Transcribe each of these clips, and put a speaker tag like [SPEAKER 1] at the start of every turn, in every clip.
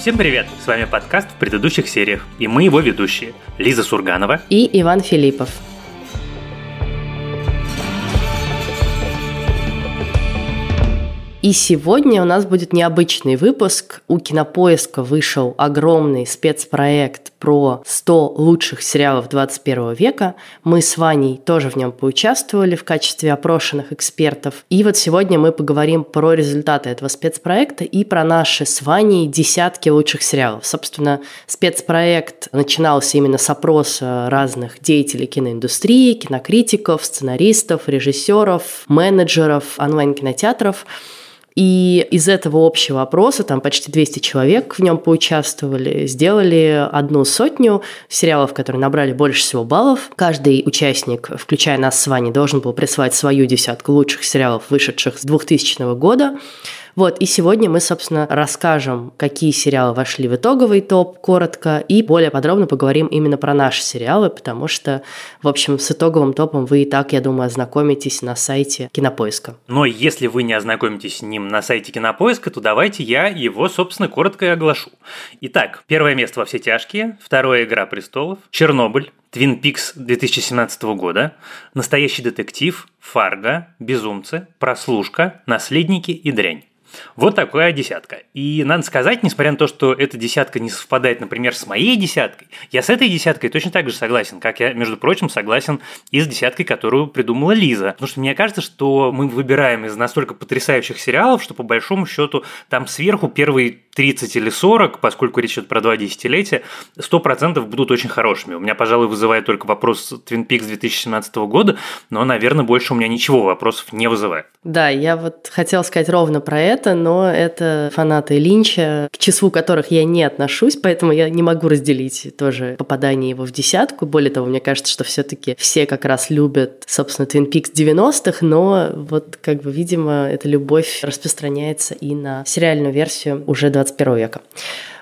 [SPEAKER 1] Всем привет! С вами подкаст в предыдущих сериях, и мы его ведущие Лиза Сурганова
[SPEAKER 2] и Иван Филиппов. И сегодня у нас будет необычный выпуск. У Кинопоиска вышел огромный спецпроект про 100 лучших сериалов 21 века. Мы с Ваней тоже в нем поучаствовали в качестве опрошенных экспертов. И вот сегодня мы поговорим про результаты этого спецпроекта и про наши с Ваней десятки лучших сериалов. Собственно, спецпроект начинался именно с опроса разных деятелей киноиндустрии, кинокритиков, сценаристов, режиссеров, менеджеров онлайн-кинотеатров – и из этого общего опроса, там почти 200 человек в нем поучаствовали, сделали одну сотню сериалов, которые набрали больше всего баллов. Каждый участник, включая нас с Ваней, должен был прислать свою десятку лучших сериалов, вышедших с 2000 года. Вот, и сегодня мы, собственно, расскажем, какие сериалы вошли в итоговый топ коротко, и более подробно поговорим именно про наши сериалы, потому что, в общем, с итоговым топом вы и так, я думаю, ознакомитесь на сайте Кинопоиска.
[SPEAKER 1] Но если вы не ознакомитесь с ним на сайте Кинопоиска, то давайте я его, собственно, коротко и оглашу. Итак, первое место во все тяжкие, второе «Игра престолов», «Чернобыль», Твин Пикс 2017 года, Настоящий детектив, Фарго, Безумцы, Прослушка, Наследники и Дрянь. Вот такая десятка. И надо сказать, несмотря на то, что эта десятка не совпадает, например, с моей десяткой, я с этой десяткой точно так же согласен, как я, между прочим, согласен и с десяткой, которую придумала Лиза. Потому что мне кажется, что мы выбираем из настолько потрясающих сериалов, что по большому счету там сверху первые 30 или 40, поскольку речь идет про два десятилетия, 100% будут очень хорошими. У меня, пожалуй, вызывает только вопрос Twin Peaks 2017 года, но, наверное, больше у меня ничего вопросов не вызывает.
[SPEAKER 2] Да, я вот хотела сказать ровно про это, это, но это фанаты Линча, к числу которых я не отношусь, поэтому я не могу разделить тоже попадание его в десятку. Более того, мне кажется, что все-таки все как раз любят, собственно, Twin Peaks 90-х, но вот как бы, видимо, эта любовь распространяется и на сериальную версию уже 21 века.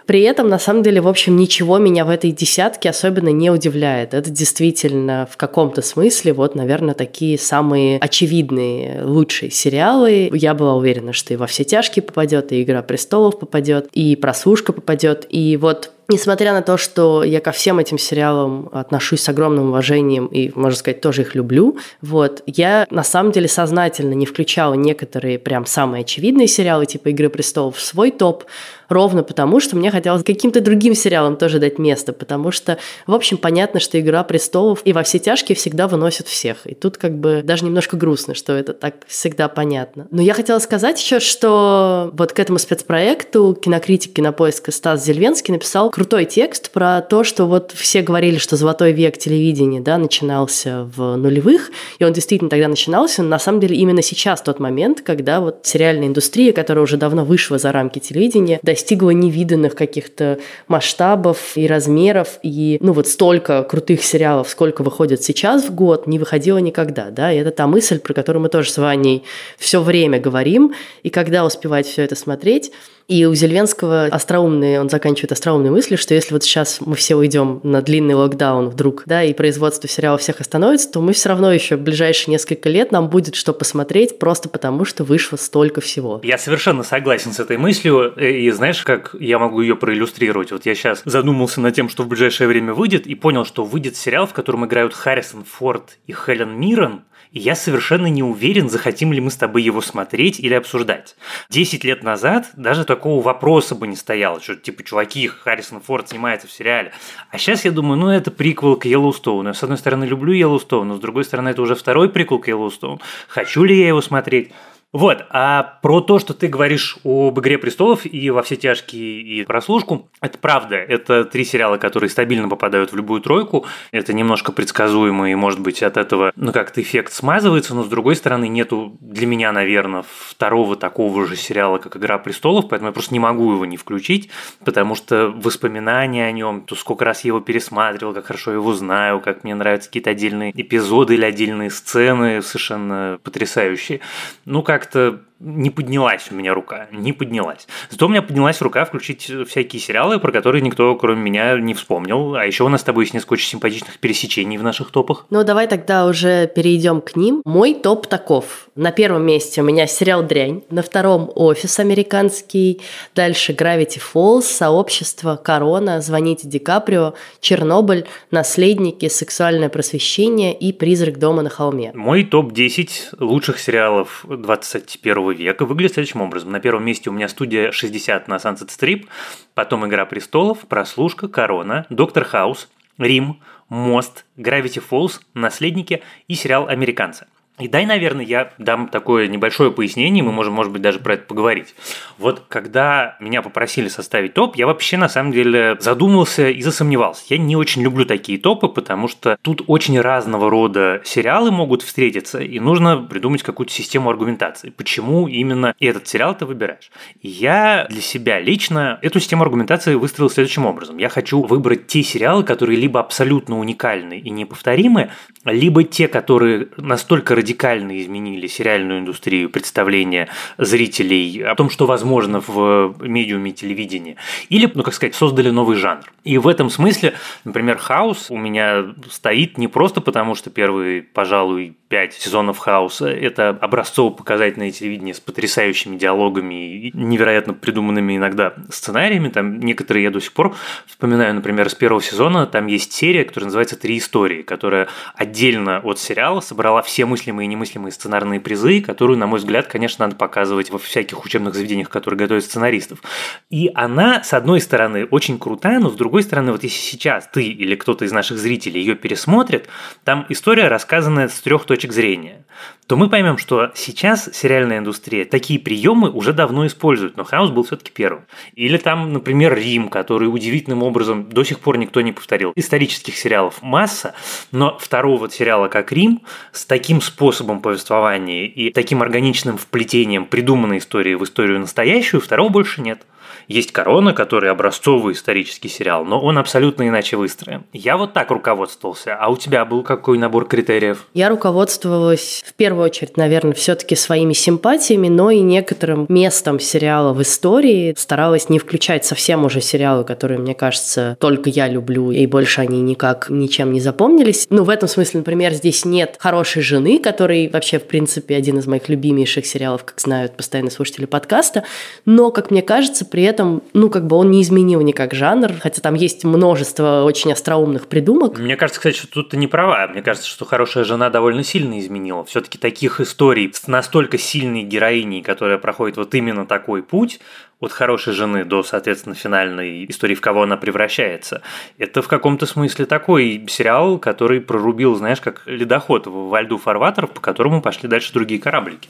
[SPEAKER 2] При этом, на самом деле, в общем, ничего меня в этой десятке особенно не удивляет. Это действительно в каком-то смысле, вот, наверное, такие самые очевидные, лучшие сериалы. Я была уверена, что и во все тяжкие попадет, и Игра престолов попадет, и прослушка попадет. И вот Несмотря на то, что я ко всем этим сериалам отношусь с огромным уважением и, можно сказать, тоже их люблю, вот, я на самом деле сознательно не включала некоторые прям самые очевидные сериалы, типа «Игры престолов» в свой топ, ровно потому, что мне хотелось каким-то другим сериалам тоже дать место, потому что, в общем, понятно, что «Игра престолов» и «Во все тяжкие» всегда выносят всех. И тут как бы даже немножко грустно, что это так всегда понятно. Но я хотела сказать еще, что вот к этому спецпроекту кинокритик кинопоиска Стас Зельвенский написал крутой текст про то, что вот все говорили, что золотой век телевидения да, начинался в нулевых, и он действительно тогда начинался, но на самом деле именно сейчас тот момент, когда вот сериальная индустрия, которая уже давно вышла за рамки телевидения, достигла невиданных каких-то масштабов и размеров, и ну вот столько крутых сериалов, сколько выходит сейчас в год, не выходило никогда, да, и это та мысль, про которую мы тоже с Ваней все время говорим, и когда успевать все это смотреть, и у Зельвенского остроумные, он заканчивает остроумной мыслью, что если вот сейчас мы все уйдем на длинный локдаун вдруг, да, и производство сериалов всех остановится, то мы все равно еще в ближайшие несколько лет нам будет что посмотреть, просто потому что вышло столько всего.
[SPEAKER 1] Я совершенно согласен с этой мыслью, и знаешь, как я могу ее проиллюстрировать? Вот я сейчас задумался над тем, что в ближайшее время выйдет, и понял, что выйдет сериал, в котором играют Харрисон Форд и Хелен Миррен, и я совершенно не уверен, захотим ли мы с тобой его смотреть или обсуждать. Десять лет назад даже такого вопроса бы не стояло, что типа, чуваки, Харрисон Форд снимается в сериале. А сейчас я думаю, ну это приквел к Йеллоустоуну. Я, с одной стороны, люблю Йеллоустоун, но с другой стороны, это уже второй приквел к Йеллоустоуну. Хочу ли я его смотреть? Вот, а про то, что ты говоришь об «Игре престолов» и «Во все тяжкие» и «Прослушку», это правда. Это три сериала, которые стабильно попадают в любую тройку. Это немножко предсказуемо, и, может быть, от этого, ну, как-то эффект смазывается, но, с другой стороны, нету для меня, наверное, второго такого же сериала, как «Игра престолов», поэтому я просто не могу его не включить, потому что воспоминания о нем, то сколько раз я его пересматривал, как хорошо его знаю, как мне нравятся какие-то отдельные эпизоды или отдельные сцены совершенно потрясающие. Ну, как как-то не поднялась у меня рука, не поднялась. Зато у меня поднялась рука включить всякие сериалы, про которые никто, кроме меня, не вспомнил. А еще у нас с тобой есть несколько очень симпатичных пересечений в наших топах.
[SPEAKER 2] Ну, давай тогда уже перейдем к ним. Мой топ таков. На первом месте у меня сериал «Дрянь», на втором «Офис» американский, дальше «Gravity Falls», «Сообщество», «Корона», «Звоните Ди Каприо», «Чернобыль», «Наследники», «Сексуальное просвещение» и «Призрак дома на холме».
[SPEAKER 1] Мой топ-10 лучших сериалов 21 века выглядит следующим образом. На первом месте у меня студия 60 на Sunset Strip, потом «Игра престолов», «Прослушка», «Корона», «Доктор Хаус», «Рим», «Мост», «Gravity Falls», «Наследники» и сериал «Американцы». И дай, наверное, я дам такое небольшое пояснение, мы можем, может быть, даже про это поговорить. Вот когда меня попросили составить топ, я вообще, на самом деле, задумался и засомневался. Я не очень люблю такие топы, потому что тут очень разного рода сериалы могут встретиться, и нужно придумать какую-то систему аргументации. Почему именно этот сериал ты выбираешь? Я для себя лично эту систему аргументации выстроил следующим образом. Я хочу выбрать те сериалы, которые либо абсолютно уникальны и неповторимы, либо те, которые настолько радикальны, радикально изменили сериальную индустрию представления зрителей о том, что возможно в медиуме телевидения. Или, ну как сказать, создали новый жанр. И в этом смысле, например, «Хаус» у меня стоит не просто потому, что первый, пожалуй, пять сезонов «Хауса» – это образцово-показательное телевидение с потрясающими диалогами и невероятно придуманными иногда сценариями. Там некоторые я до сих пор вспоминаю, например, с первого сезона там есть серия, которая называется «Три истории», которая отдельно от сериала собрала все мыслимые и немыслимые сценарные призы, которую, на мой взгляд, конечно, надо показывать во всяких учебных заведениях, которые готовят сценаристов. И она, с одной стороны, очень крутая, но с другой стороны, вот если сейчас ты или кто-то из наших зрителей ее пересмотрит, там история рассказанная с трех точек зрения, то мы поймем, что сейчас сериальная индустрия такие приемы уже давно использует, но Хаус был все-таки первым. Или там, например, Рим, который удивительным образом до сих пор никто не повторил. Исторических сериалов масса, но второго сериала, как Рим, с таким способом повествования и таким органичным вплетением придуманной истории в историю настоящую, второго больше нет. Есть «Корона», который образцовый исторический сериал, но он абсолютно иначе выстроен. Я вот так руководствовался. А у тебя был какой набор критериев?
[SPEAKER 2] Я руководствовалась в первую очередь, наверное, все-таки своими симпатиями, но и некоторым местом сериала в истории. Старалась не включать совсем уже сериалы, которые, мне кажется, только я люблю, и больше они никак ничем не запомнились. Ну, в этом смысле, например, здесь нет «Хорошей жены», который вообще, в принципе, один из моих любимейших сериалов, как знают постоянно слушатели подкаста. Но, как мне кажется, при этом этом, ну, как бы он не изменил никак жанр, хотя там есть множество очень остроумных придумок.
[SPEAKER 1] Мне кажется, кстати, что тут ты не права. Мне кажется, что «Хорошая жена» довольно сильно изменила. Все-таки таких историй с настолько сильной героиней, которая проходит вот именно такой путь, от хорошей жены до, соответственно, финальной истории, в кого она превращается. Это в каком-то смысле такой сериал, который прорубил, знаешь, как ледоход во льду фарватеров, по которому пошли дальше другие кораблики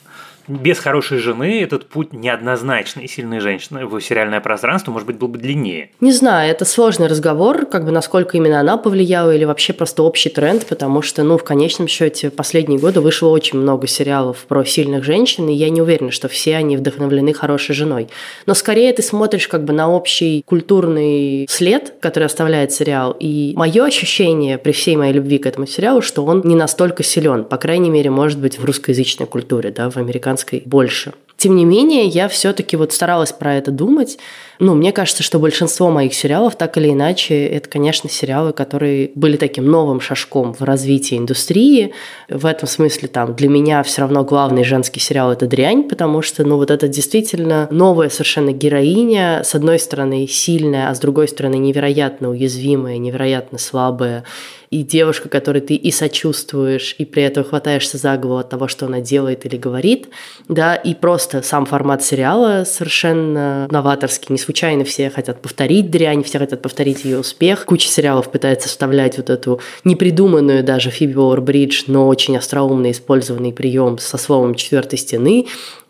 [SPEAKER 1] без хорошей жены этот путь неоднозначный. Сильной женщины в сериальное пространство, может быть, был бы длиннее.
[SPEAKER 2] Не знаю, это сложный разговор, как бы насколько именно она повлияла или вообще просто общий тренд, потому что, ну, в конечном счете, последние годы вышло очень много сериалов про сильных женщин, и я не уверена, что все они вдохновлены хорошей женой. Но скорее ты смотришь как бы на общий культурный след, который оставляет сериал, и мое ощущение при всей моей любви к этому сериалу, что он не настолько силен, по крайней мере, может быть, в русскоязычной культуре, да, в американской американской больше. Тем не менее, я все-таки вот старалась про это думать. Ну, мне кажется, что большинство моих сериалов, так или иначе, это, конечно, сериалы, которые были таким новым шажком в развитии индустрии. В этом смысле там для меня все равно главный женский сериал – это «Дрянь», потому что, ну, вот это действительно новая совершенно героиня, с одной стороны сильная, а с другой стороны невероятно уязвимая, невероятно слабая и девушка, которой ты и сочувствуешь, и при этом хватаешься за голову от того, что она делает или говорит, да, и просто сам формат сериала совершенно новаторский. Не случайно все хотят повторить дрянь, все хотят повторить ее успех. Куча сериалов пытается вставлять вот эту непридуманную даже Фиби Уорбридж, но очень остроумно использованный прием со словом четвертой стены,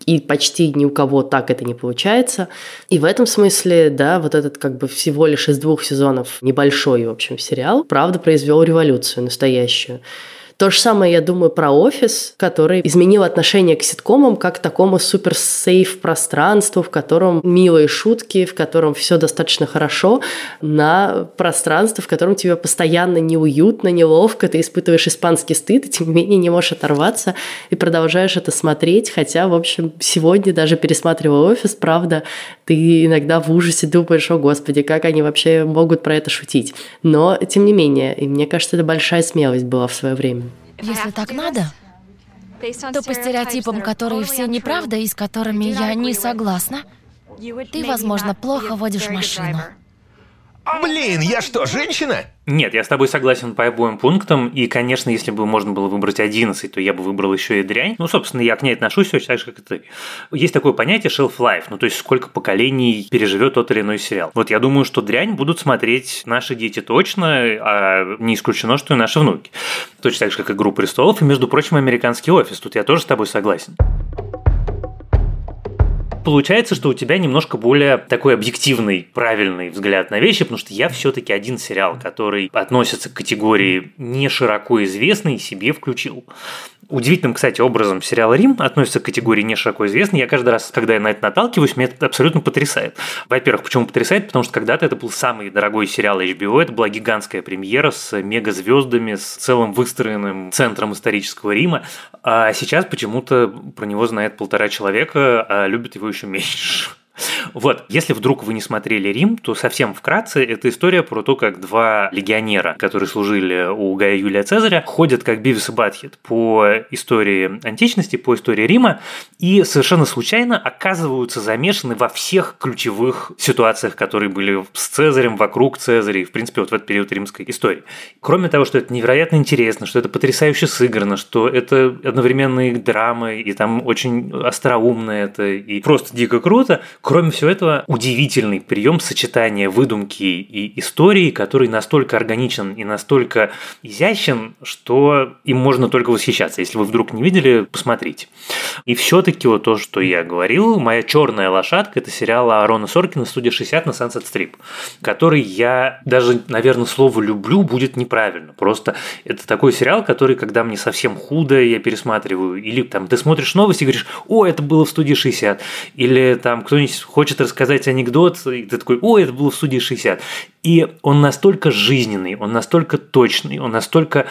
[SPEAKER 2] и почти ни у кого так это не получается. И в этом смысле, да, вот этот как бы всего лишь из двух сезонов небольшой, в общем, сериал, правда, произвел революцию настоящую. То же самое я думаю про офис, который изменил отношение к ситкомам как к такому супер сейф пространству, в котором милые шутки, в котором все достаточно хорошо, на пространство, в котором тебе постоянно неуютно, неловко, ты испытываешь испанский стыд, и тем не менее не можешь оторваться и продолжаешь это смотреть, хотя, в общем, сегодня даже пересматривая офис, правда, ты иногда в ужасе думаешь, о господи, как они вообще могут про это шутить. Но, тем не менее, и мне кажется, это большая смелость была в свое время.
[SPEAKER 3] Если так надо, то по стереотипам, которые все неправда и с которыми я не согласна, ты, возможно, плохо водишь машину.
[SPEAKER 4] Блин, я что, женщина?
[SPEAKER 1] Нет, я с тобой согласен по обоим пунктам. И, конечно, если бы можно было выбрать 11, то я бы выбрал еще и дрянь. Ну, собственно, я к ней отношусь очень так же, как и ты. Есть такое понятие shelf life, ну, то есть сколько поколений переживет тот или иной сериал. Вот я думаю, что дрянь будут смотреть наши дети точно, а не исключено, что и наши внуки. Точно так же, как «Игру престолов» и, между прочим, «Американский офис». Тут я тоже с тобой согласен получается, что у тебя немножко более такой объективный, правильный взгляд на вещи, потому что я все-таки один сериал, который относится к категории не широко известный, себе включил. Удивительным, кстати, образом сериал «Рим» относится к категории не широко известный. Я каждый раз, когда я на это наталкиваюсь, меня это абсолютно потрясает. Во-первых, почему потрясает? Потому что когда-то это был самый дорогой сериал HBO, это была гигантская премьера с мегазвездами, с целым выстроенным центром исторического Рима. А сейчас почему-то про него знает полтора человека, а любят его еще меньше. Вот, если вдруг вы не смотрели Рим, то совсем вкратце это история про то, как два легионера, которые служили у Гая Юлия Цезаря, ходят как Бивис и Батхит по истории античности, по истории Рима, и совершенно случайно оказываются замешаны во всех ключевых ситуациях, которые были с Цезарем, вокруг Цезаря и, в принципе, вот в этот период римской истории. Кроме того, что это невероятно интересно, что это потрясающе сыграно, что это одновременно и драма, и там очень остроумно это, и просто дико круто, Кроме всего этого, удивительный прием сочетания выдумки и истории, который настолько органичен и настолько изящен, что им можно только восхищаться. Если вы вдруг не видели, посмотрите. И все-таки вот то, что я говорил, моя черная лошадка это сериал Аарона Соркина «Студия 60» на Sunset Strip, который я даже, наверное, слово «люблю» будет неправильно. Просто это такой сериал, который, когда мне совсем худо, я пересматриваю. Или там ты смотришь новости и говоришь, о, это было в студии 60. Или там кто-нибудь хочет рассказать анекдот, и ты такой, ой, это было в студии 60. И он настолько жизненный, он настолько точный, он настолько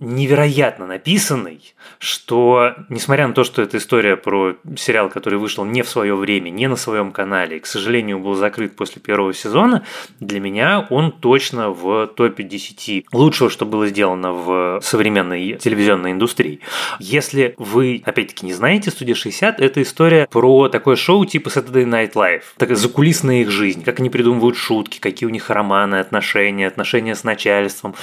[SPEAKER 1] невероятно написанный, что, несмотря на то, что это история про сериал, который вышел не в свое время, не на своем канале, и, к сожалению, был закрыт после первого сезона, для меня он точно в топе 10 лучшего, что было сделано в современной телевизионной индустрии. Если вы, опять-таки, не знаете, «Студия 60» — это история про такое шоу типа Saturday Night Live. Такая закулисная их жизнь, как они придумывают шутки, какие у них романы, отношения, отношения с начальством,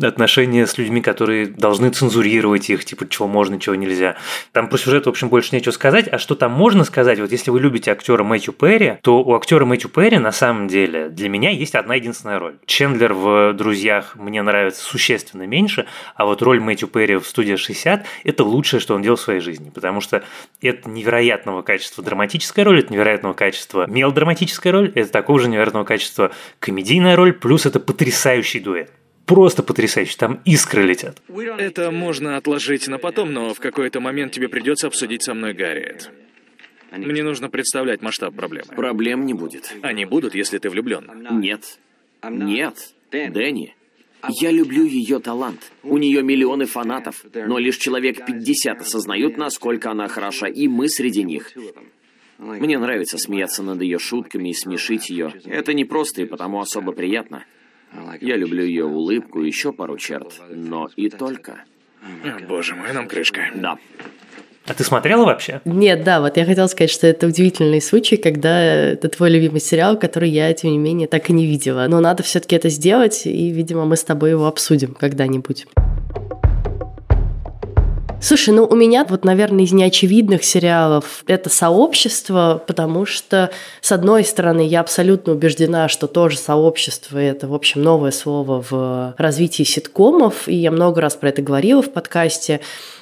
[SPEAKER 1] отношения с людьми, которые должны цензурировать их, типа, чего можно, чего нельзя. Там про сюжет, в общем, больше нечего сказать. А что там можно сказать? Вот если вы любите актера Мэтью Перри, то у актера Мэтью Перри на самом деле для меня есть одна единственная роль. Чендлер в «Друзьях» мне нравится существенно меньше, а вот роль Мэтью Перри в «Студия 60» – это лучшее, что он делал в своей жизни, потому что это невероятного качества драматическая роль, это невероятного качества мелодраматическая роль, это такого же невероятного качества комедийная роль, плюс это потрясающий дуэт просто потрясающе. Там искры летят.
[SPEAKER 5] Это можно отложить на потом, но в какой-то момент тебе придется обсудить со мной Гарриет. Мне нужно представлять масштаб проблемы.
[SPEAKER 6] Проблем не будет.
[SPEAKER 5] Они будут, если ты влюблен.
[SPEAKER 6] Нет. Нет. Дэнни. Я люблю ее талант. У нее миллионы фанатов, но лишь человек 50 осознают, насколько она хороша, и мы среди них. Мне нравится смеяться над ее шутками и смешить ее. Это не просто и потому особо приятно. Я люблю ее улыбку и еще пару черт, но и только.
[SPEAKER 5] О, боже мой, нам крышка.
[SPEAKER 6] Да.
[SPEAKER 1] А ты смотрела вообще?
[SPEAKER 2] Нет, да, вот я хотела сказать, что это удивительный случай, когда это твой любимый сериал, который я, тем не менее, так и не видела. Но надо все-таки это сделать, и, видимо, мы с тобой его обсудим когда-нибудь. Слушай, ну у меня вот, наверное, из неочевидных сериалов это «Сообщество», потому что, с одной стороны, я абсолютно убеждена, что тоже «сообщество» — это, в общем, новое слово в развитии ситкомов, и я много раз про это говорила в подкасте.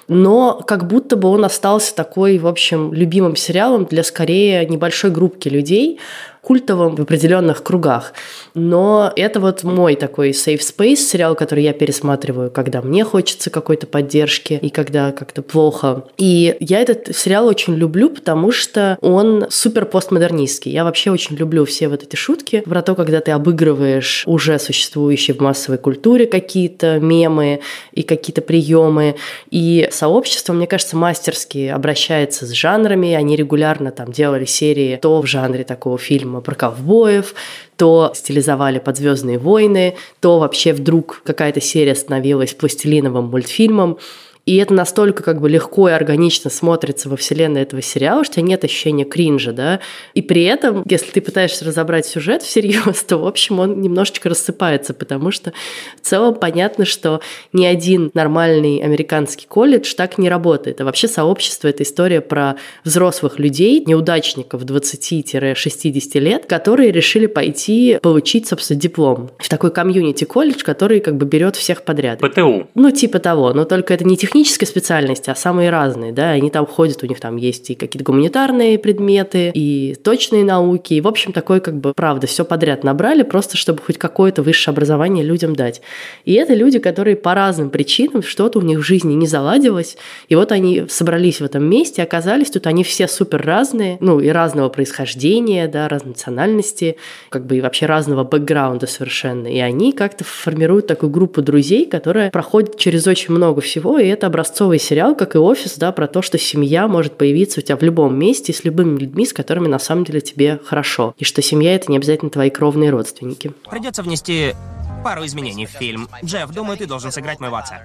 [SPEAKER 2] Но как будто бы он остался такой, в общем, любимым сериалом для скорее небольшой группки людей, культовым в определенных кругах. Но это вот мой такой safe space сериал, который я пересматриваю, когда мне хочется какой-то поддержки и когда как-то плохо. И я этот сериал очень люблю, потому что он супер постмодернистский. Я вообще очень люблю все вот эти шутки про то, когда ты обыгрываешь уже существующие в массовой культуре какие-то мемы и какие-то приемы. И сообщество, мне кажется, мастерски обращается с жанрами. Они регулярно там делали серии то в жанре такого фильма про ковбоев, то стилизовали под Звездные войны, то вообще вдруг какая-то серия становилась пластилиновым мультфильмом. И это настолько как бы легко и органично смотрится во вселенной этого сериала, что нет ощущения кринжа, да. И при этом, если ты пытаешься разобрать сюжет всерьез, то, в общем, он немножечко рассыпается, потому что в целом понятно, что ни один нормальный американский колледж так не работает. А вообще сообщество – это история про взрослых людей, неудачников 20-60 лет, которые решили пойти получить, собственно, диплом в такой комьюнити-колледж, который как бы берет всех подряд.
[SPEAKER 1] ПТУ.
[SPEAKER 2] Ну, типа того. Но только это не технически технической специальности, а самые разные, да, они там ходят, у них там есть и какие-то гуманитарные предметы, и точные науки, и, в общем, такое как бы, правда, все подряд набрали, просто чтобы хоть какое-то высшее образование людям дать. И это люди, которые по разным причинам, что-то у них в жизни не заладилось, и вот они собрались в этом месте, оказались тут, они все супер разные, ну, и разного происхождения, да, разной национальности, как бы и вообще разного бэкграунда совершенно, и они как-то формируют такую группу друзей, которая проходит через очень много всего, и это это образцовый сериал, как и «Офис», да, про то, что семья может появиться у тебя в любом месте с любыми людьми, с которыми на самом деле тебе хорошо. И что семья — это не обязательно твои кровные родственники.
[SPEAKER 7] Придется внести пару изменений в фильм. Джефф, думаю, ты должен сыграть моего отца.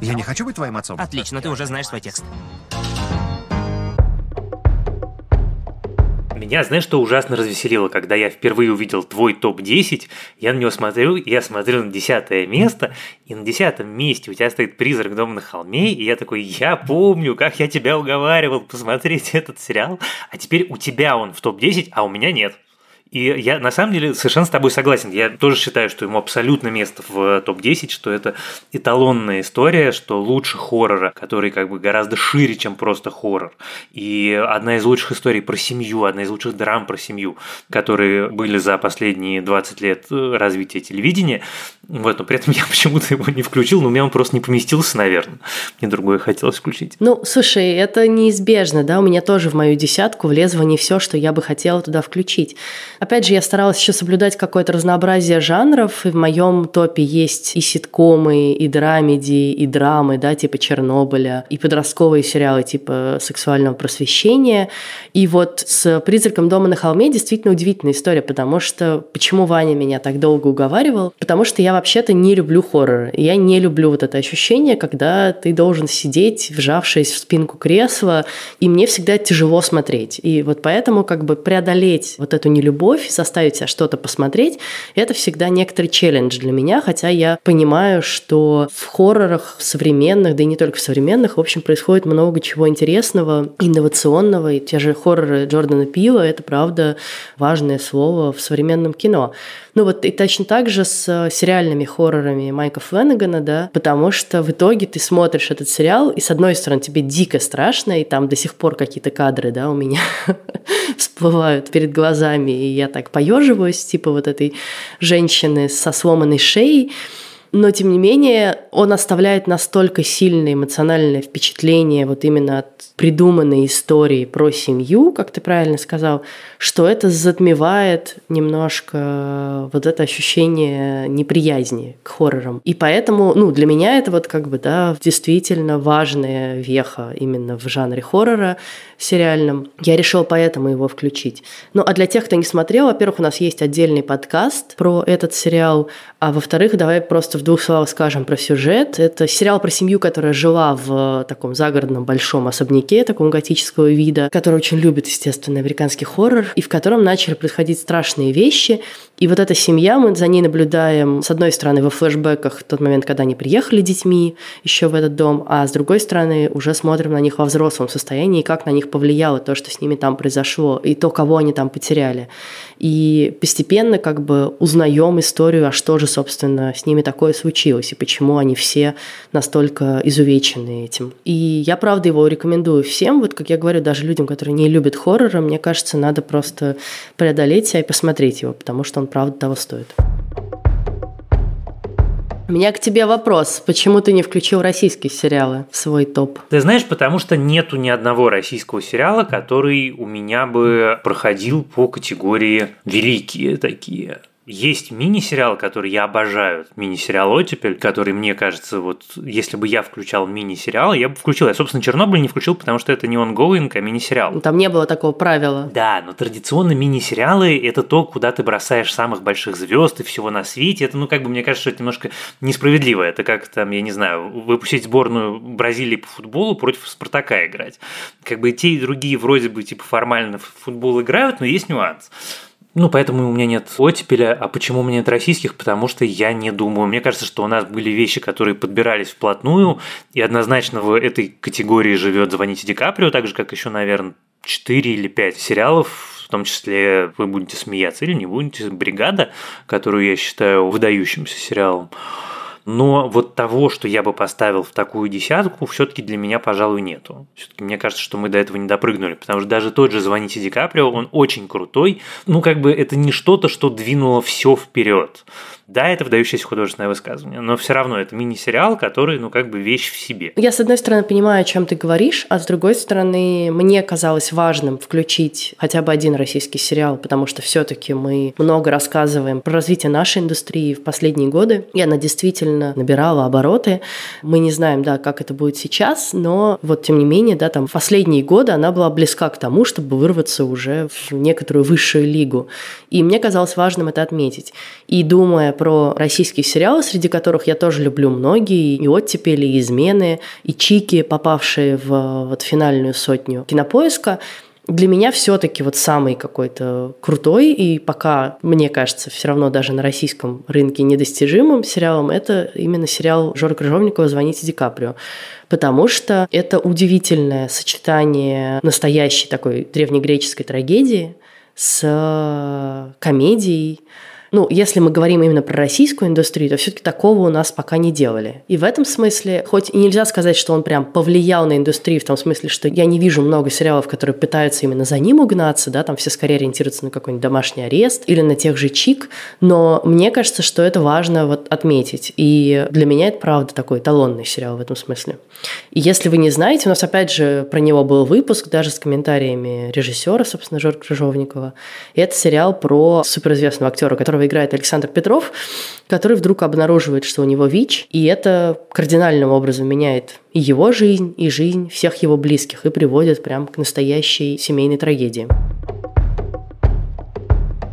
[SPEAKER 4] Я не хочу быть твоим отцом.
[SPEAKER 7] Отлично, ты уже знаешь свой текст.
[SPEAKER 1] Меня, знаешь, что ужасно развеселило, когда я впервые увидел твой топ-10, я на него смотрю, я смотрю на десятое место, и на десятом месте у тебя стоит «Призрак дома на холме», и я такой, я помню, как я тебя уговаривал посмотреть этот сериал, а теперь у тебя он в топ-10, а у меня нет. И я на самом деле совершенно с тобой согласен. Я тоже считаю, что ему абсолютно место в топ-10, что это эталонная история, что лучше хоррора, который как бы гораздо шире, чем просто хоррор. И одна из лучших историй про семью, одна из лучших драм про семью, которые были за последние 20 лет э, развития телевидения. Вот, но при этом я почему-то его не включил, но у меня он просто не поместился, наверное. Мне другое хотелось включить.
[SPEAKER 2] Ну, слушай, это неизбежно, да, у меня тоже в мою десятку влезло не все, что я бы хотела туда включить. Опять же, я старалась еще соблюдать какое-то разнообразие жанров, и в моем топе есть и ситкомы, и драмеди, и драмы, да, типа Чернобыля, и подростковые сериалы типа сексуального просвещения. И вот с «Призраком дома на холме» действительно удивительная история, потому что почему Ваня меня так долго уговаривал? Потому что я вообще-то не люблю хорроры. Я не люблю вот это ощущение, когда ты должен сидеть, вжавшись в спинку кресла, и мне всегда тяжело смотреть. И вот поэтому как бы преодолеть вот эту нелюбовь любовь, заставить себя что-то посмотреть, это всегда некоторый челлендж для меня, хотя я понимаю, что в хоррорах современных, да и не только в современных, в общем, происходит много чего интересного, инновационного, и те же хорроры Джордана Пила – это, правда, важное слово в современном кино. Ну вот и точно так же с сериальными хоррорами Майка Фленнегана, да, потому что в итоге ты смотришь этот сериал, и с одной стороны тебе дико страшно, и там до сих пор какие-то кадры, да, у меня всплывают перед глазами, и я так поеживаюсь, типа вот этой женщины со сломанной шеей, но тем не менее он оставляет настолько сильное эмоциональное впечатление вот именно от придуманной истории про семью, как ты правильно сказал, что это затмевает немножко вот это ощущение неприязни к хоррорам. И поэтому, ну, для меня это вот как бы, да, действительно важная веха именно в жанре хоррора сериальном. Я решила поэтому его включить. Ну, а для тех, кто не смотрел, во-первых, у нас есть отдельный подкаст про этот сериал, а во-вторых, давай просто в двух словах скажем про сюжет. Это сериал про семью, которая жила в таком загородном большом особняке, таком готического вида, который очень любит, естественно, американский хоррор, и в котором начали происходить страшные вещи. И вот эта семья, мы за ней наблюдаем, с одной стороны, во флешбеках в тот момент, когда они приехали детьми еще в этот дом, а с другой стороны, уже смотрим на них во взрослом состоянии, как на них повлияло то, что с ними там произошло, и то, кого они там потеряли. И постепенно как бы узнаем историю, а что же, собственно, с ними такое случилось, и почему они все настолько изувечены этим. И я, правда, его рекомендую всем, вот как я говорю, даже людям, которые не любят хоррора, мне кажется, надо просто преодолеть себя и посмотреть его, потому что он правда того стоит. У меня к тебе вопрос. Почему ты не включил российские сериалы в свой топ?
[SPEAKER 1] Ты знаешь, потому что нету ни одного российского сериала, который у меня бы проходил по категории великие такие. Есть мини-сериал, который я обожаю, мини-сериал «Оттепель», который, мне кажется, вот если бы я включал мини-сериал, я бы включил. Я, собственно, «Чернобыль» не включил, потому что это не онгоинг, а мини-сериал.
[SPEAKER 2] Ну, там не было такого правила.
[SPEAKER 1] Да, но традиционно мини-сериалы – это то, куда ты бросаешь самых больших звезд и всего на свете. Это, ну, как бы, мне кажется, что это немножко несправедливо. Это как, там, я не знаю, выпустить сборную Бразилии по футболу против Спартака играть. Как бы те, и другие вроде бы, типа, формально в футбол играют, но есть нюанс. Ну, поэтому у меня нет оттепеля. А почему у меня нет российских? Потому что я не думаю. Мне кажется, что у нас были вещи, которые подбирались вплотную, и однозначно в этой категории живет «Звоните Ди Каприо», так же, как еще, наверное, 4 или 5 сериалов, в том числе вы будете смеяться или не будете, «Бригада», которую я считаю выдающимся сериалом. Но вот того, что я бы поставил в такую десятку, все-таки для меня, пожалуй, нету. Все-таки мне кажется, что мы до этого не допрыгнули, потому что даже тот же «Звоните Ди Каприо», он очень крутой. Ну, как бы это не что-то, что двинуло все вперед. Да, это выдающееся художественное высказывание, но все равно это мини-сериал, который, ну, как бы вещь в себе.
[SPEAKER 2] Я, с одной стороны, понимаю, о чем ты говоришь, а с другой стороны, мне казалось важным включить хотя бы один российский сериал, потому что все-таки мы много рассказываем про развитие нашей индустрии в последние годы, и она действительно набирала обороты. Мы не знаем, да, как это будет сейчас, но вот тем не менее, да, там последние годы она была близка к тому, чтобы вырваться уже в некоторую высшую лигу. И мне казалось важным это отметить. И думая про российские сериалы, среди которых я тоже люблю многие, и «Оттепели», и «Измены», и «Чики», попавшие в вот, финальную сотню кинопоиска, для меня все-таки вот самый какой-то крутой и пока, мне кажется, все равно даже на российском рынке недостижимым сериалом это именно сериал Жора Крыжовникова «Звоните Ди Каприо». Потому что это удивительное сочетание настоящей такой древнегреческой трагедии с комедией, ну, если мы говорим именно про российскую индустрию, то все-таки такого у нас пока не делали. И в этом смысле, хоть и нельзя сказать, что он прям повлиял на индустрию, в том смысле, что я не вижу много сериалов, которые пытаются именно за ним угнаться, да, там все скорее ориентируются на какой-нибудь домашний арест или на тех же Чик, но мне кажется, что это важно вот отметить. И для меня это правда такой эталонный сериал в этом смысле. И если вы не знаете, у нас опять же про него был выпуск, даже с комментариями режиссера, собственно, Жорка Крыжовникова. И это сериал про суперизвестного актера, который которого играет Александр Петров, который вдруг обнаруживает, что у него ВИЧ, и это кардинальным образом меняет и его жизнь, и жизнь всех его близких, и приводит прям к настоящей семейной трагедии.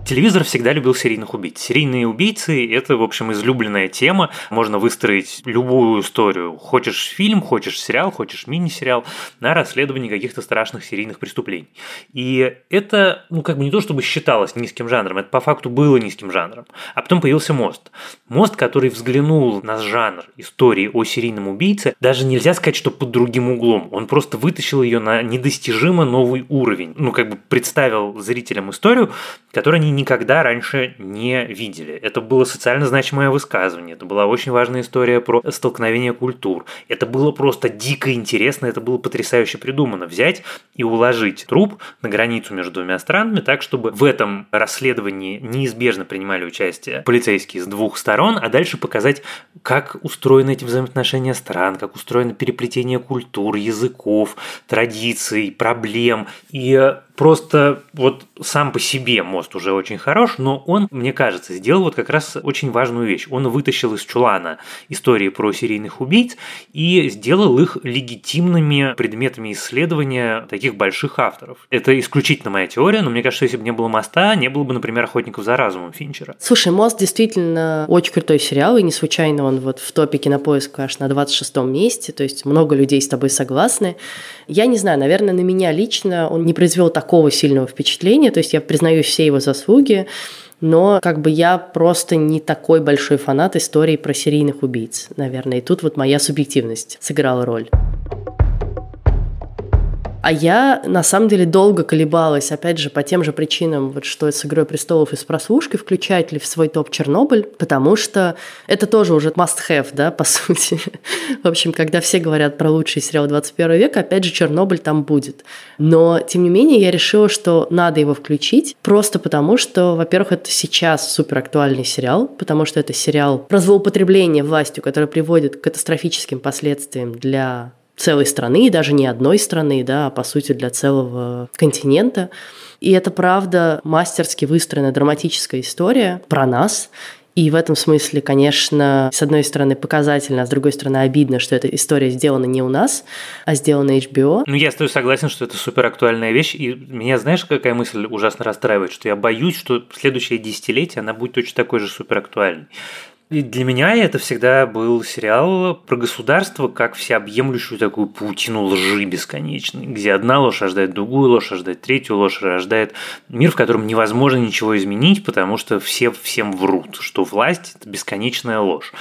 [SPEAKER 1] Телевизор всегда любил серийных убийц. Серийные убийцы – это, в общем, излюбленная тема. Можно выстроить любую историю. Хочешь фильм, хочешь сериал, хочешь мини-сериал на расследование каких-то страшных серийных преступлений. И это, ну, как бы не то, чтобы считалось низким жанром, это по факту было низким жанром. А потом появился «Мост». «Мост», который взглянул на жанр истории о серийном убийце, даже нельзя сказать, что под другим углом. Он просто вытащил ее на недостижимо новый уровень. Ну, как бы представил зрителям историю, которую они никогда раньше не видели. Это было социально значимое высказывание, это была очень важная история про столкновение культур. Это было просто дико интересно, это было потрясающе придумано. Взять и уложить труп на границу между двумя странами так, чтобы в этом расследовании неизбежно принимали участие полицейские с двух сторон, а дальше показать, как устроены эти взаимоотношения стран, как устроено переплетение культур, языков, традиций, проблем. И Просто вот сам по себе мост уже очень хорош, но он, мне кажется, сделал вот как раз очень важную вещь. Он вытащил из чулана истории про серийных убийц и сделал их легитимными предметами исследования таких больших авторов. Это исключительно моя теория, но мне кажется, если бы не было моста, не было бы, например, охотников за разумом Финчера.
[SPEAKER 2] Слушай, мост действительно очень крутой сериал, и не случайно он вот в топе кинопоиска аж на 26 месте, то есть много людей с тобой согласны. Я не знаю, наверное, на меня лично он не произвел так такого сильного впечатления. То есть я признаю все его заслуги, но как бы я просто не такой большой фанат истории про серийных убийц, наверное. И тут вот моя субъективность сыграла роль. А я, на самом деле, долго колебалась, опять же, по тем же причинам, вот что с «Игрой престолов» и с прослушкой, включать ли в свой топ Чернобыль, потому что это тоже уже must-have, да, по сути. в общем, когда все говорят про лучший сериал 21 века, опять же, Чернобыль там будет. Но, тем не менее, я решила, что надо его включить, просто потому что, во-первых, это сейчас супер актуальный сериал, потому что это сериал про злоупотребление властью, которое приводит к катастрофическим последствиям для целой страны, и даже не одной страны, да, а по сути для целого континента. И это, правда, мастерски выстроенная драматическая история про нас, и в этом смысле, конечно, с одной стороны показательно, а с другой стороны обидно, что эта история сделана не у нас, а сделана HBO.
[SPEAKER 1] Ну, я с тобой согласен, что это супер актуальная вещь. И меня, знаешь, какая мысль ужасно расстраивает, что я боюсь, что следующее десятилетие она будет точно такой же супер актуальной. И для меня это всегда был сериал про государство, как всеобъемлющую такую паутину лжи бесконечной, где одна ложь рождает другую ложь, рождает третью ложь, рождает мир, в котором невозможно ничего изменить, потому что все всем врут, что власть – это бесконечная ложь.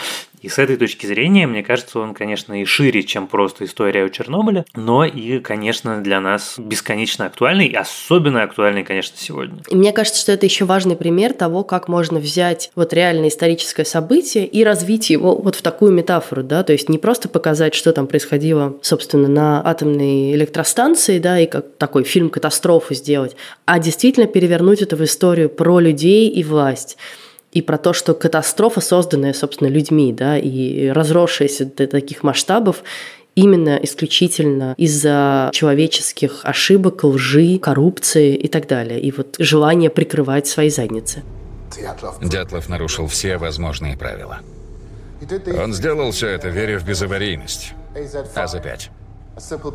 [SPEAKER 1] И с этой точки зрения, мне кажется, он, конечно, и шире, чем просто история о Чернобыле, но и, конечно, для нас бесконечно актуальный, и особенно актуальный, конечно, сегодня.
[SPEAKER 2] Мне кажется, что это еще важный пример того, как можно взять вот реальное историческое событие и развить его вот в такую метафору, да, то есть не просто показать, что там происходило, собственно, на атомной электростанции, да, и как такой фильм катастрофу сделать, а действительно перевернуть это в историю про людей и власть и про то, что катастрофа, созданная, собственно, людьми, да, и разросшаяся до таких масштабов, именно исключительно из-за человеческих ошибок, лжи, коррупции и так далее. И вот желание прикрывать свои задницы.
[SPEAKER 8] Дятлов нарушил все возможные правила. Он сделал все это, веря в безаварийность. АЗ-5.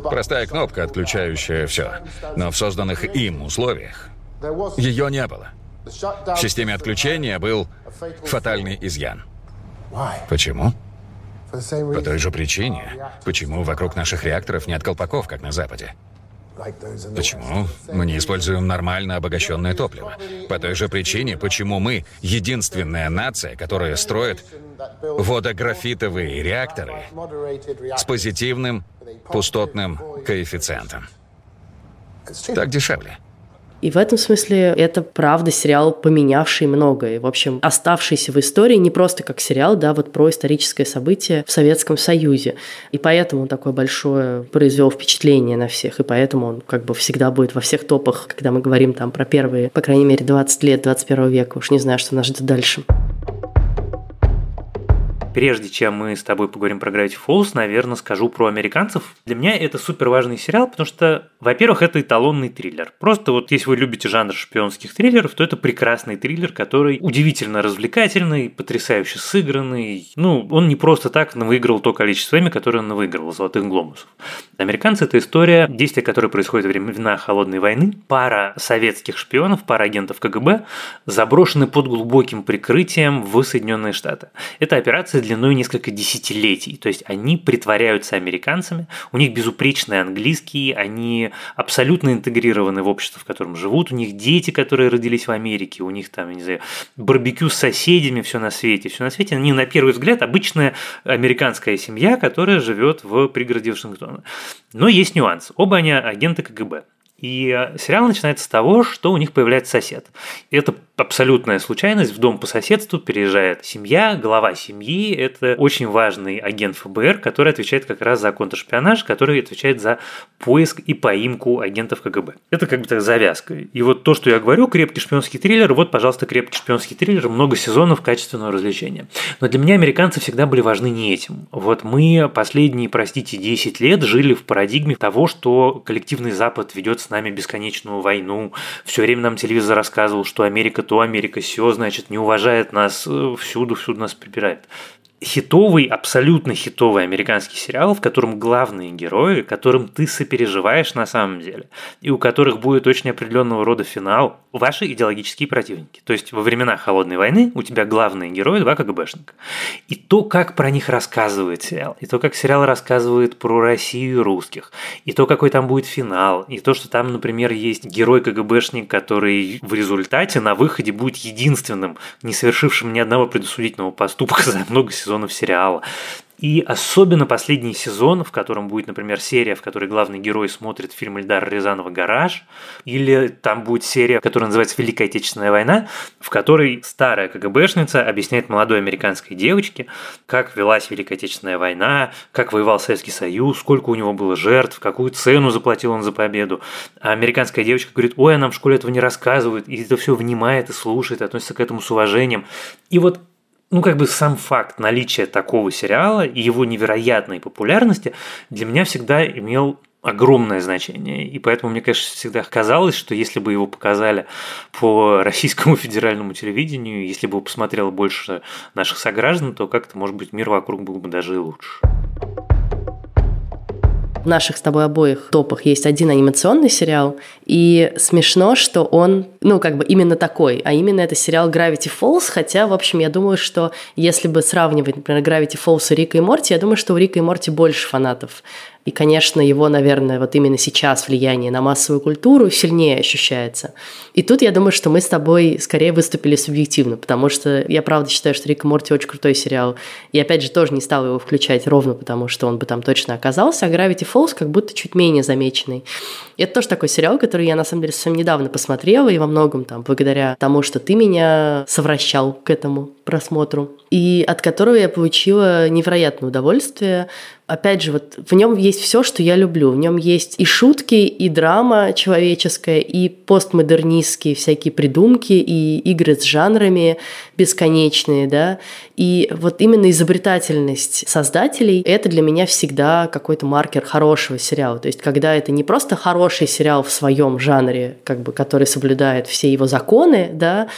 [SPEAKER 8] Простая кнопка, отключающая все. Но в созданных им условиях ее не было. В системе отключения был фатальный изъян. Почему? По той же причине, почему вокруг наших реакторов нет колпаков, как на Западе. Почему мы не используем нормально обогащенное топливо? По той же причине, почему мы единственная нация, которая строит водографитовые реакторы с позитивным пустотным коэффициентом. Так дешевле.
[SPEAKER 2] И в этом смысле это правда сериал, поменявший многое. В общем, оставшийся в истории не просто как сериал, да, вот про историческое событие в Советском Союзе. И поэтому он такое большое произвел впечатление на всех. И поэтому он как бы всегда будет во всех топах, когда мы говорим там про первые, по крайней мере, 20 лет 21 века. Уж не знаю, что нас ждет дальше.
[SPEAKER 1] Прежде чем мы с тобой поговорим про Gravity Falls, наверное, скажу про американцев. Для меня это супер важный сериал, потому что, во-первых, это эталонный триллер. Просто вот если вы любите жанр шпионских триллеров, то это прекрасный триллер, который удивительно развлекательный, потрясающе сыгранный. Ну, он не просто так выиграл то количество времени, которое он выиграл «Золотых глобусов». Американцы – это история, действия которой происходит во времена Холодной войны. Пара советских шпионов, пара агентов КГБ заброшены под глубоким прикрытием в Соединенные Штаты. Это операция длиной несколько десятилетий. То есть они притворяются американцами, у них безупречный английский, они абсолютно интегрированы в общество, в котором живут, у них дети, которые родились в Америке, у них там, не знаю, барбекю с соседями, все на свете, все на свете. Они на первый взгляд обычная американская семья, которая живет в пригороде Вашингтона. Но есть нюанс. Оба они агенты КГБ. И э, сериал начинается с того, что у них появляется сосед. И это абсолютная случайность. В дом по соседству переезжает семья, глава семьи – это очень важный агент ФБР, который отвечает как раз за контршпионаж, который отвечает за поиск и поимку агентов КГБ. Это как бы так завязка. И вот то, что я говорю, крепкий шпионский триллер, вот, пожалуйста, крепкий шпионский триллер, много сезонов качественного развлечения. Но для меня американцы всегда были важны не этим. Вот мы последние, простите, 10 лет жили в парадигме того, что коллективный Запад ведет нами бесконечную войну, все время нам телевизор рассказывал, что Америка то, Америка все, значит, не уважает нас, э, всюду, всюду нас прибирает. Хитовый, абсолютно хитовый американский сериал, в котором главные герои, которым ты сопереживаешь на самом деле, и у которых будет очень определенного рода финал, ваши идеологические противники. То есть во времена Холодной войны у тебя главные герои два КГБшника. И то, как про них рассказывает сериал, и то, как сериал рассказывает про Россию и русских, и то, какой там будет финал, и то, что там, например, есть герой КГБшник, который в результате на выходе будет единственным, не совершившим ни одного предосудительного поступка за много сезонов сериала. И особенно последний сезон, в котором будет, например, серия, в которой главный герой смотрит фильм Эльдара Рязанова «Гараж», или там будет серия, которая называется «Великая Отечественная война», в которой старая КГБшница объясняет молодой американской девочке, как велась Великая Отечественная война, как воевал Советский Союз, сколько у него было жертв, какую цену заплатил он за победу. А американская девочка говорит, ой, а нам в школе этого не рассказывают, и это все внимает и слушает, относится к этому с уважением. И вот ну, как бы сам факт наличия такого сериала и его невероятной популярности для меня всегда имел огромное значение. И поэтому мне, конечно, всегда казалось, что если бы его показали по российскому федеральному телевидению, если бы его посмотрело больше наших сограждан, то как-то, может быть, мир вокруг был бы даже и лучше.
[SPEAKER 2] В наших с тобой обоих топах есть один анимационный сериал, и смешно, что он, ну, как бы именно такой, а именно это сериал Gravity Falls, хотя, в общем, я думаю, что если бы сравнивать, например, Gravity Falls и Рика и Морти, я думаю, что у Рика и Морти больше фанатов. И, конечно, его, наверное, вот именно сейчас влияние на массовую культуру сильнее ощущается. И тут я думаю, что мы с тобой скорее выступили субъективно, потому что я правда считаю, что Рик и Морти очень крутой сериал. И опять же тоже не стала его включать ровно, потому что он бы там точно оказался, а Gravity Falls как будто чуть менее замеченный. И это тоже такой сериал, который я на самом деле совсем недавно посмотрела, и во многом там благодаря тому, что ты меня совращал к этому просмотру, и от которого я получила невероятное удовольствие, опять же, вот в нем есть все, что я люблю. В нем есть и шутки, и драма человеческая, и постмодернистские всякие придумки, и игры с жанрами бесконечные, да. И вот именно изобретательность создателей – это для меня всегда какой-то маркер хорошего сериала. То есть, когда это не просто хороший сериал в своем жанре, как бы, который соблюдает все его законы, да,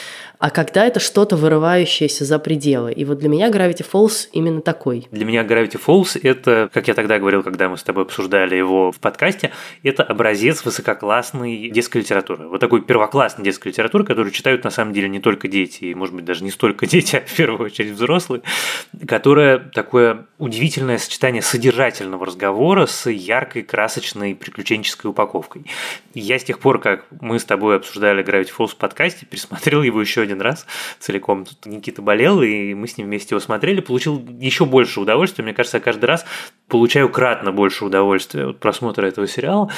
[SPEAKER 2] а когда это что-то вырывающееся за пределы. И вот для меня Gravity Falls именно такой.
[SPEAKER 1] Для меня Gravity Falls – это, как я тогда говорил, когда мы с тобой обсуждали его в подкасте, это образец высококлассной детской литературы. Вот такой первоклассной детской литературы, которую читают на самом деле не только дети, и, может быть, даже не столько дети, а в первую очередь взрослые, которая такое удивительное сочетание содержательного разговора с яркой, красочной, приключенческой упаковкой. И я с тех пор, как мы с тобой обсуждали Gravity Falls в подкасте, пересмотрел его еще один раз целиком. Тут Никита болел, и мы с ним вместе его смотрели, получил еще больше удовольствия. Мне кажется, каждый раз получаю кратно больше удовольствия от просмотра этого сериала,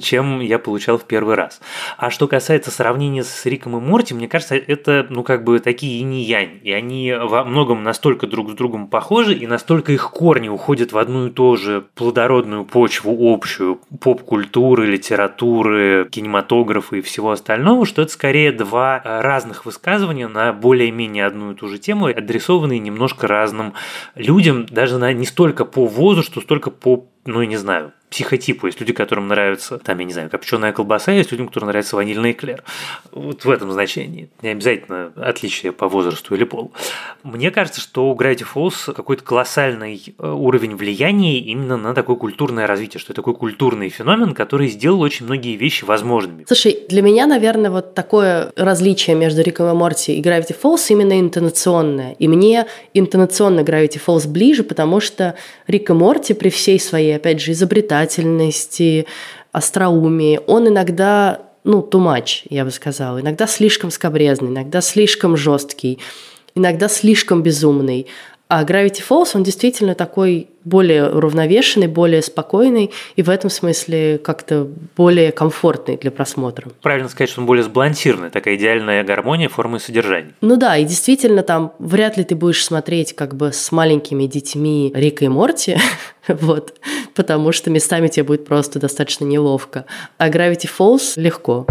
[SPEAKER 1] чем я получал в первый раз. А что касается сравнения с Риком и Морти, мне кажется, это, ну, как бы такие инь-янь. И они во многом настолько друг с другом похожи, и настолько их корни уходят в одну и ту же плодородную почву общую поп-культуры, литературы, кинематографа и всего остального, что это скорее два разных высказывания на более-менее одну и ту же тему, адресованные немножко разным людям, даже на, не столько по возрасту, столько по, ну, я не знаю, психотипу. Есть люди, которым нравится, там, я не знаю, копченая колбаса, есть людям, которым нравится ванильный эклер. Вот в этом значении. Не обязательно отличие по возрасту или полу. Мне кажется, что у Gravity Falls какой-то колоссальный э, уровень влияния именно на такое культурное развитие, что это такой культурный феномен, который сделал очень многие вещи возможными.
[SPEAKER 2] Слушай, для меня, наверное, вот такое различие между Риком и Морти и Gravity Falls именно интонационное. И мне интонационно Gravity Falls ближе, потому что Рик и Морти при всей своей, опять же, изобретательности, остроумии, он иногда, ну, too much, я бы сказала, иногда слишком скобрезный, иногда слишком жесткий, иногда слишком безумный. А Gravity Falls, он действительно такой более уравновешенный, более спокойный и в этом смысле как-то более комфортный для просмотра.
[SPEAKER 1] Правильно сказать, что он более сбалансированный, такая идеальная гармония формы и содержания.
[SPEAKER 2] Ну да, и действительно там вряд ли ты будешь смотреть как бы с маленькими детьми Рика и Морти, вот, потому что местами тебе будет просто достаточно неловко. А Gravity Falls легко.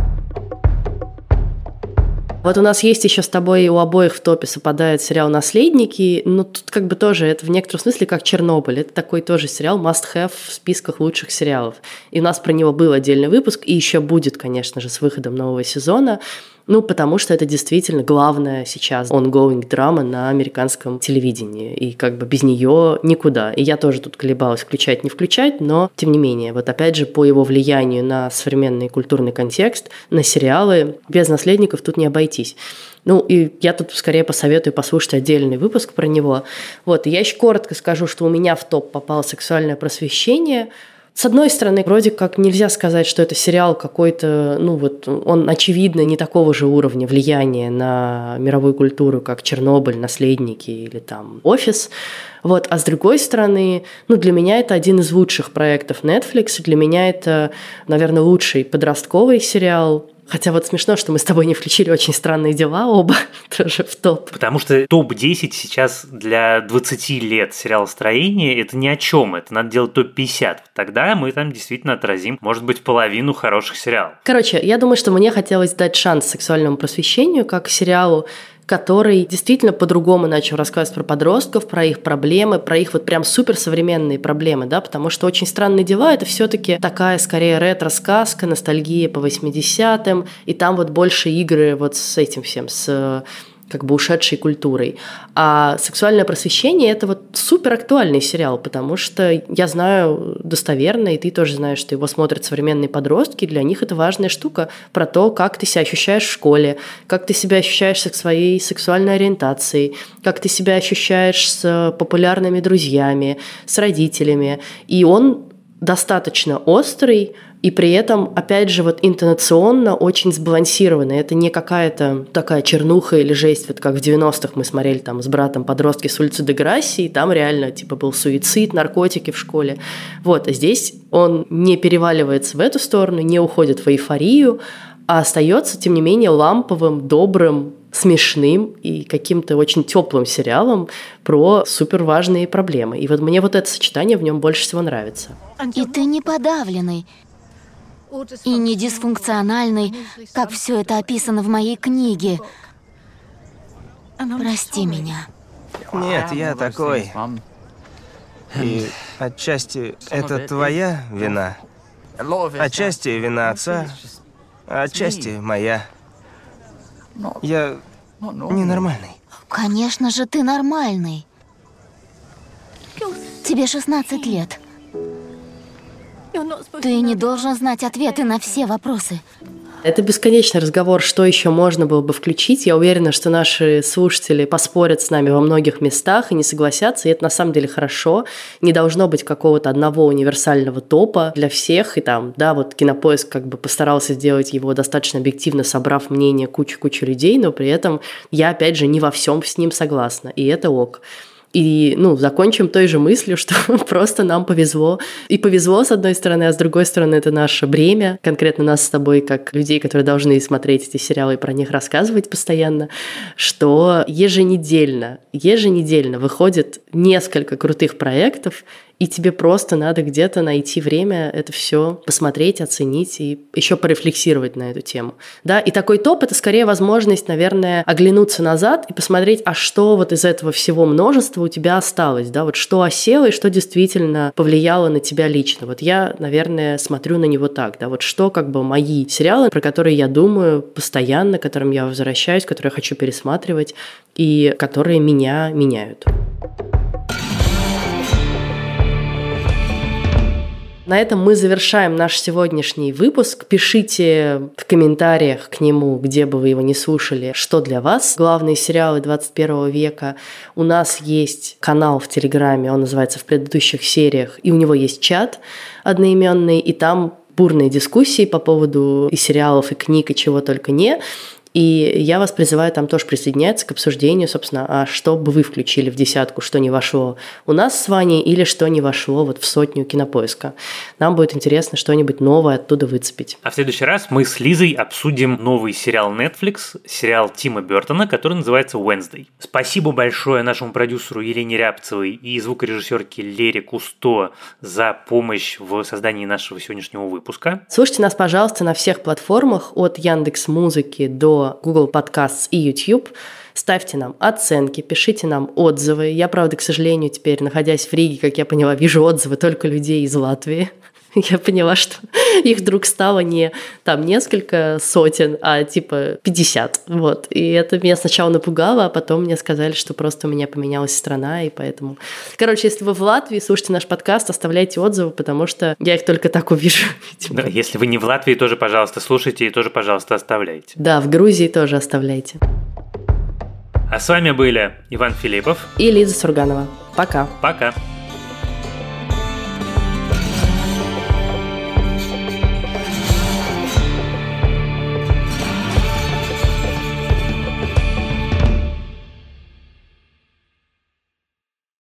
[SPEAKER 2] Вот у нас есть еще с тобой у обоих в топе совпадает сериал «Наследники», но тут как бы тоже это в некотором смысле как «Чернобыль». Это такой тоже сериал must-have в списках лучших сериалов. И у нас про него был отдельный выпуск, и еще будет, конечно же, с выходом нового сезона. Ну, потому что это действительно главная сейчас ongoing драма на американском телевидении. И как бы без нее никуда. И я тоже тут колебалась включать, не включать, но тем не менее, вот опять же по его влиянию на современный культурный контекст, на сериалы, без наследников тут не обойтись. Ну, и я тут скорее посоветую послушать отдельный выпуск про него. Вот, и я еще коротко скажу, что у меня в топ попало сексуальное просвещение – с одной стороны, вроде как нельзя сказать, что это сериал какой-то, ну вот, он очевидно не такого же уровня влияния на мировую культуру, как Чернобыль, Наследники или там Офис. Вот. А с другой стороны, ну, для меня это один из лучших проектов Netflix. Для меня это, наверное, лучший подростковый сериал Хотя вот смешно, что мы с тобой не включили очень странные дела оба тоже в топ.
[SPEAKER 1] Потому что топ-10 сейчас для 20 лет сериала строения это ни о чем. Это надо делать топ-50. Тогда мы там действительно отразим, может быть, половину хороших сериалов.
[SPEAKER 2] Короче, я думаю, что мне хотелось дать шанс сексуальному просвещению как сериалу, который действительно по-другому начал рассказывать про подростков, про их проблемы, про их вот прям суперсовременные проблемы, да, потому что «Очень странные дела» — это все таки такая скорее ретро-сказка, ностальгия по 80-м, и там вот больше игры вот с этим всем, с как бы ушедшей культурой. А «Сексуальное просвещение» — это вот супер актуальный сериал, потому что я знаю достоверно, и ты тоже знаешь, что его смотрят современные подростки, для них это важная штука про то, как ты себя ощущаешь в школе, как ты себя ощущаешь со своей сексуальной ориентацией, как ты себя ощущаешь с популярными друзьями, с родителями. И он достаточно острый, и при этом, опять же, вот интонационно очень сбалансированный. Это не какая-то такая чернуха или жесть, вот как в 90-х мы смотрели там с братом подростки с улицы Деграсси, и там реально типа был суицид, наркотики в школе. Вот, а здесь он не переваливается в эту сторону, не уходит в эйфорию, а остается, тем не менее, ламповым, добрым, смешным и каким-то очень теплым сериалом про супер важные проблемы. И вот мне вот это сочетание в нем больше всего нравится.
[SPEAKER 3] И ты не подавленный, и не дисфункциональный, как все это описано в моей книге. Прости меня.
[SPEAKER 9] Нет, я такой. И отчасти это твоя вина. Отчасти вина отца, а отчасти моя. Я ненормальный.
[SPEAKER 3] Конечно же, ты нормальный. Тебе 16 лет. Ты не должен знать ответы на все вопросы.
[SPEAKER 2] Это бесконечный разговор, что еще можно было бы включить. Я уверена, что наши слушатели поспорят с нами во многих местах и не согласятся, и это на самом деле хорошо. Не должно быть какого-то одного универсального топа для всех, и там, да, вот Кинопоиск как бы постарался сделать его достаточно объективно, собрав мнение кучу-кучу людей, но при этом я, опять же, не во всем с ним согласна, и это ок. И, ну, закончим той же мыслью, что просто нам повезло. И повезло, с одной стороны, а с другой стороны, это наше бремя, конкретно нас с тобой, как людей, которые должны смотреть эти сериалы и про них рассказывать постоянно, что еженедельно, еженедельно выходит несколько крутых проектов, и тебе просто надо где-то найти время это все посмотреть, оценить и еще порефлексировать на эту тему. Да, и такой топ – это скорее возможность, наверное, оглянуться назад и посмотреть, а что вот из этого всего множества у тебя осталось, да, вот что осело и что действительно повлияло на тебя лично. Вот я, наверное, смотрю на него так, да, вот что как бы мои сериалы, про которые я думаю постоянно, к которым я возвращаюсь, которые я хочу пересматривать и которые меня меняют. На этом мы завершаем наш сегодняшний выпуск. Пишите в комментариях к нему, где бы вы его не слушали, что для вас главные сериалы 21 века. У нас есть канал в Телеграме, он называется «В предыдущих сериях», и у него есть чат одноименный, и там бурные дискуссии по поводу и сериалов, и книг, и чего только не. И я вас призываю там тоже присоединяться к обсуждению, собственно, а что бы вы включили в десятку, что не вошло у нас с Ваней или что не вошло вот в сотню кинопоиска. Нам будет интересно что-нибудь новое оттуда выцепить.
[SPEAKER 1] А в следующий раз мы с Лизой обсудим новый сериал Netflix, сериал Тима Бертона, который называется Wednesday. Спасибо большое нашему продюсеру Елене Рябцевой и звукорежиссерке Лере Кусто за помощь в создании нашего сегодняшнего выпуска.
[SPEAKER 2] Слушайте нас, пожалуйста, на всех платформах от Яндекс Музыки до Google Podcasts и YouTube. Ставьте нам оценки, пишите нам отзывы. Я, правда, к сожалению, теперь, находясь в Риге, как я поняла, вижу отзывы только людей из Латвии я поняла, что их вдруг стало не там несколько сотен, а типа 50. Вот. И это меня сначала напугало, а потом мне сказали, что просто у меня поменялась страна, и поэтому... Короче, если вы в Латвии, слушайте наш подкаст, оставляйте отзывы, потому что я их только так увижу.
[SPEAKER 1] Да, если вы не в Латвии, тоже, пожалуйста, слушайте и тоже, пожалуйста, оставляйте.
[SPEAKER 2] Да, в Грузии тоже оставляйте.
[SPEAKER 1] А с вами были Иван Филиппов
[SPEAKER 2] и Лиза Сурганова. Пока.
[SPEAKER 1] Пока.